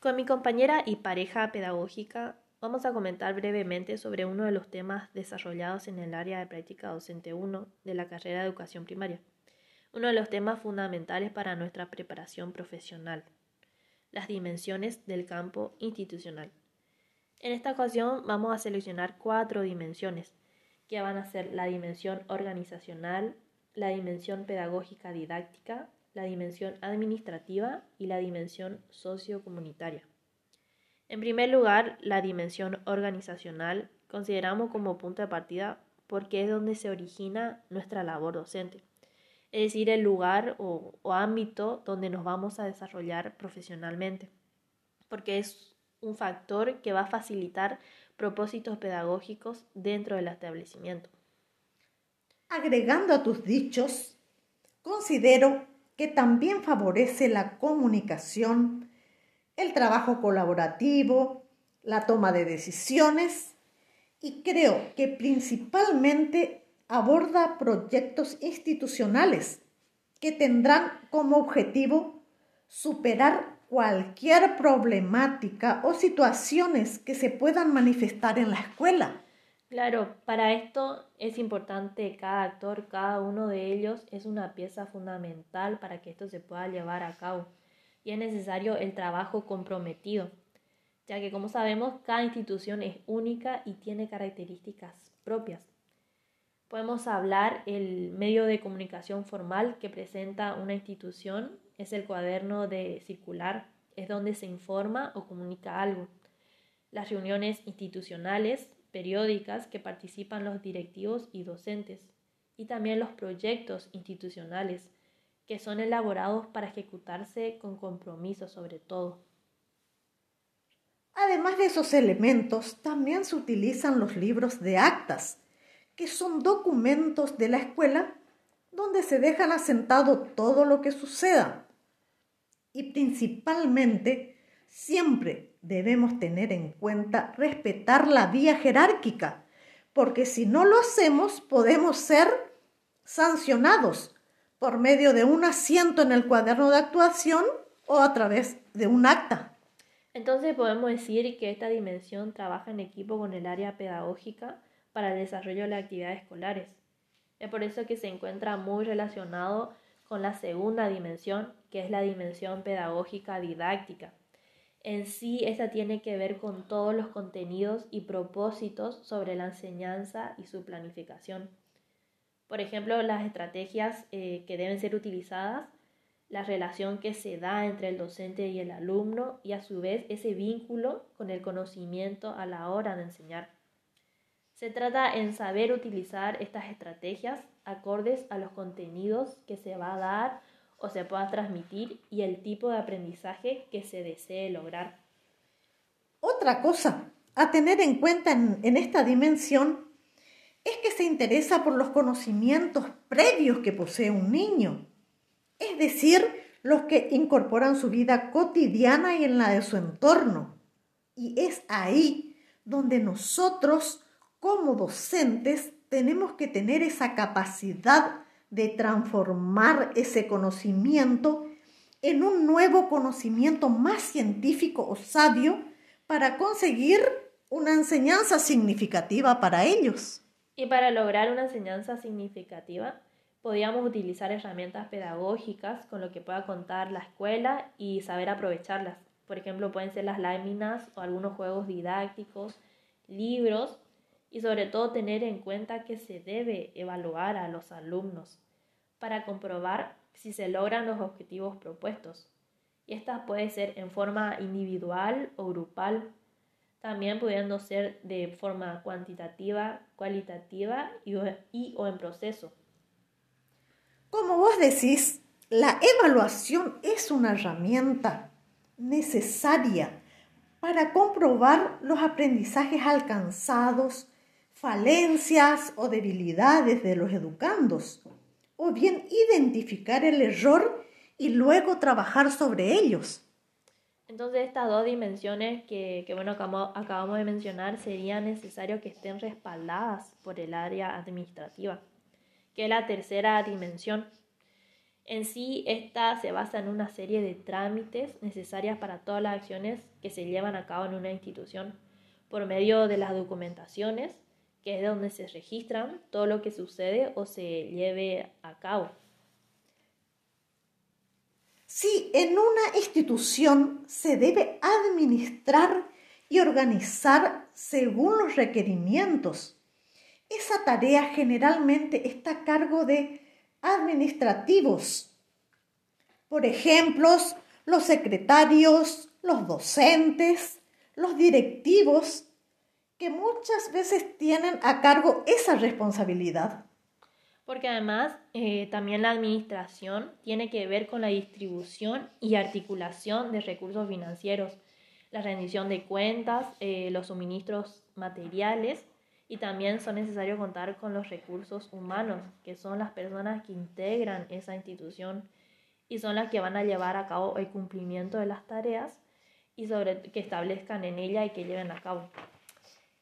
Con mi compañera y pareja pedagógica vamos a comentar brevemente sobre uno de los temas desarrollados en el área de práctica docente 1 de la carrera de educación primaria, uno de los temas fundamentales para nuestra preparación profesional, las dimensiones del campo institucional. En esta ocasión vamos a seleccionar cuatro dimensiones, que van a ser la dimensión organizacional, la dimensión pedagógica didáctica, la dimensión administrativa y la dimensión sociocomunitaria. En primer lugar, la dimensión organizacional consideramos como punto de partida porque es donde se origina nuestra labor docente, es decir, el lugar o, o ámbito donde nos vamos a desarrollar profesionalmente, porque es un factor que va a facilitar propósitos pedagógicos dentro del establecimiento. Agregando a tus dichos, considero que también favorece la comunicación, el trabajo colaborativo, la toma de decisiones y creo que principalmente aborda proyectos institucionales que tendrán como objetivo superar cualquier problemática o situaciones que se puedan manifestar en la escuela. Claro, para esto es importante cada actor, cada uno de ellos es una pieza fundamental para que esto se pueda llevar a cabo. Y es necesario el trabajo comprometido, ya que como sabemos cada institución es única y tiene características propias. Podemos hablar el medio de comunicación formal que presenta una institución es el cuaderno de circular, es donde se informa o comunica algo. Las reuniones institucionales, periódicas que participan los directivos y docentes, y también los proyectos institucionales, que son elaborados para ejecutarse con compromiso sobre todo. Además de esos elementos, también se utilizan los libros de actas, que son documentos de la escuela donde se dejan asentado todo lo que suceda, y principalmente siempre debemos tener en cuenta respetar la vía jerárquica, porque si no lo hacemos podemos ser sancionados por medio de un asiento en el cuaderno de actuación o a través de un acta. Entonces podemos decir que esta dimensión trabaja en equipo con el área pedagógica para el desarrollo de las actividades escolares. Es por eso que se encuentra muy relacionado con la segunda dimensión, que es la dimensión pedagógica didáctica. En sí, esta tiene que ver con todos los contenidos y propósitos sobre la enseñanza y su planificación. Por ejemplo, las estrategias eh, que deben ser utilizadas, la relación que se da entre el docente y el alumno y a su vez ese vínculo con el conocimiento a la hora de enseñar. Se trata en saber utilizar estas estrategias acordes a los contenidos que se va a dar o se pueda transmitir y el tipo de aprendizaje que se desee lograr. Otra cosa a tener en cuenta en, esta dimensión es que se interesa por los conocimientos previos que posee un niño, es decir, los que incorporan su vida cotidiana y en la de su entorno. Y es ahí donde nosotros como docentes tenemos que tener esa capacidad de transformar ese conocimiento en un nuevo conocimiento más científico o sabio para conseguir una enseñanza significativa para ellos. Y para lograr una enseñanza significativa, podríamos utilizar herramientas pedagógicas con lo que pueda contar la escuela y saber aprovecharlas. Por ejemplo, pueden ser las láminas o algunos juegos didácticos, libros y sobre todo tener en cuenta que se debe evaluar a los alumnos para comprobar si se logran los objetivos propuestos. Y estas puede ser en forma individual o grupal, también pudiendo ser de forma cuantitativa, cualitativa y y, o en proceso. Como vos decís, la evaluación es una herramienta necesaria para comprobar los aprendizajes alcanzados falencias o debilidades de los educandos, o bien identificar el error y luego trabajar sobre ellos. Entonces estas dos dimensiones que, que bueno, acabamos de mencionar sería necesario que estén respaldadas por el área administrativa, que es la tercera dimensión. En sí, esta se basa en una serie de trámites necesarias para todas las acciones que se llevan a cabo en una institución por medio de las documentaciones, que es donde se registran todo lo que sucede o se lleve a cabo. Si en una institución se debe administrar y organizar según los requerimientos. Esa tarea generalmente está a cargo de administrativos. Por ejemplo, los secretarios, los docentes, los directivos, que muchas veces tienen a cargo esa responsabilidad. Porque además eh, también la administración tiene que ver con la distribución y articulación de recursos financieros, la rendición de cuentas, eh, los suministros materiales y también son necesarios contar con los recursos humanos, que son las personas que integran esa institución y son las que van a llevar a cabo el cumplimiento de las tareas y sobre que establezcan en ella y que lleven a cabo.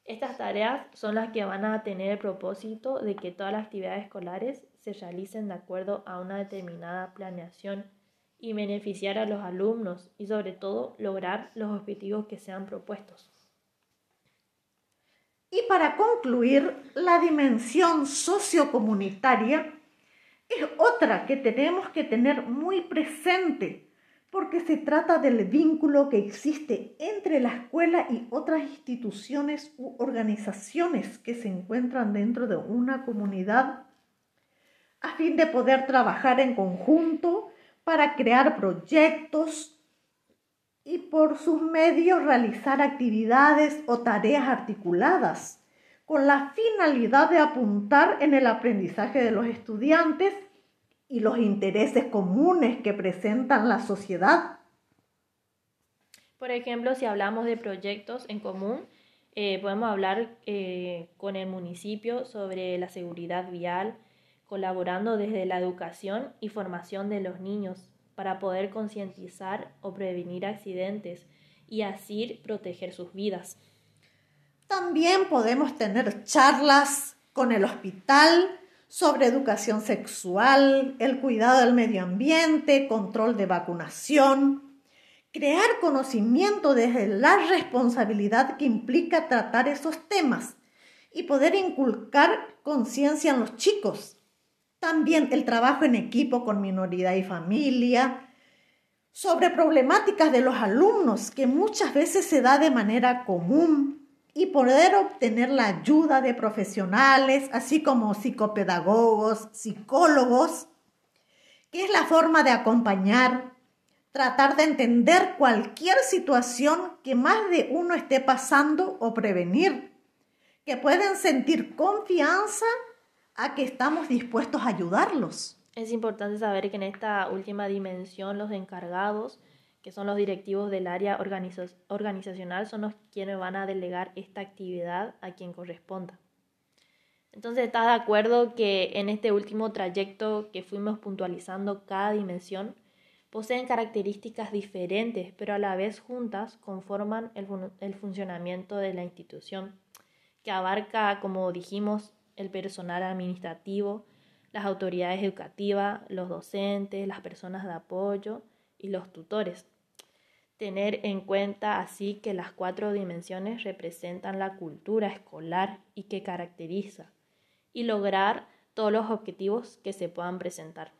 Estas tareas son las que van a tener el propósito de que todas las actividades escolares se realicen de acuerdo a una determinada planeación y beneficiar a los alumnos y sobre todo lograr los objetivos que sean propuestos. Y para concluir, la dimensión sociocomunitaria es otra que tenemos que tener muy presente porque se trata del vínculo que existe entre la escuela y otras instituciones u organizaciones que se encuentran dentro de una comunidad a fin de poder trabajar en conjunto para crear proyectos y por sus medios realizar actividades o tareas articuladas con la finalidad de apuntar en el aprendizaje de los estudiantes y los intereses comunes que presentan la sociedad. Por ejemplo, si hablamos de proyectos en común, eh, podemos hablar eh, con el municipio sobre la seguridad vial, colaborando desde la educación y formación de los niños para poder concientizar o prevenir accidentes y así proteger sus vidas. También podemos tener charlas con el hospital sobre educación sexual, el cuidado del medio ambiente, control de vacunación, crear conocimiento desde la responsabilidad que implica tratar esos temas y poder inculcar conciencia en los chicos. También el trabajo en equipo con minoridad y familia, sobre problemáticas de los alumnos que muchas veces se da de manera común y poder obtener la ayuda de profesionales, así como psicopedagogos, psicólogos, que es la forma de acompañar, tratar de entender cualquier situación que más de uno esté pasando o prevenir, que pueden sentir confianza a que estamos dispuestos a ayudarlos. Es importante saber que en esta última dimensión los encargados que son los directivos del área organizacional, son los quienes van a delegar esta actividad a quien corresponda. Entonces, ¿estás de acuerdo que en este último trayecto que fuimos puntualizando cada dimensión, poseen características diferentes, pero a la vez juntas conforman el, el funcionamiento de la institución, que abarca, como dijimos, el personal administrativo, las autoridades educativas, los docentes, las personas de apoyo, y los tutores. Tener en cuenta así que las cuatro dimensiones representan la cultura escolar y que caracteriza, y lograr todos los objetivos que se puedan presentar.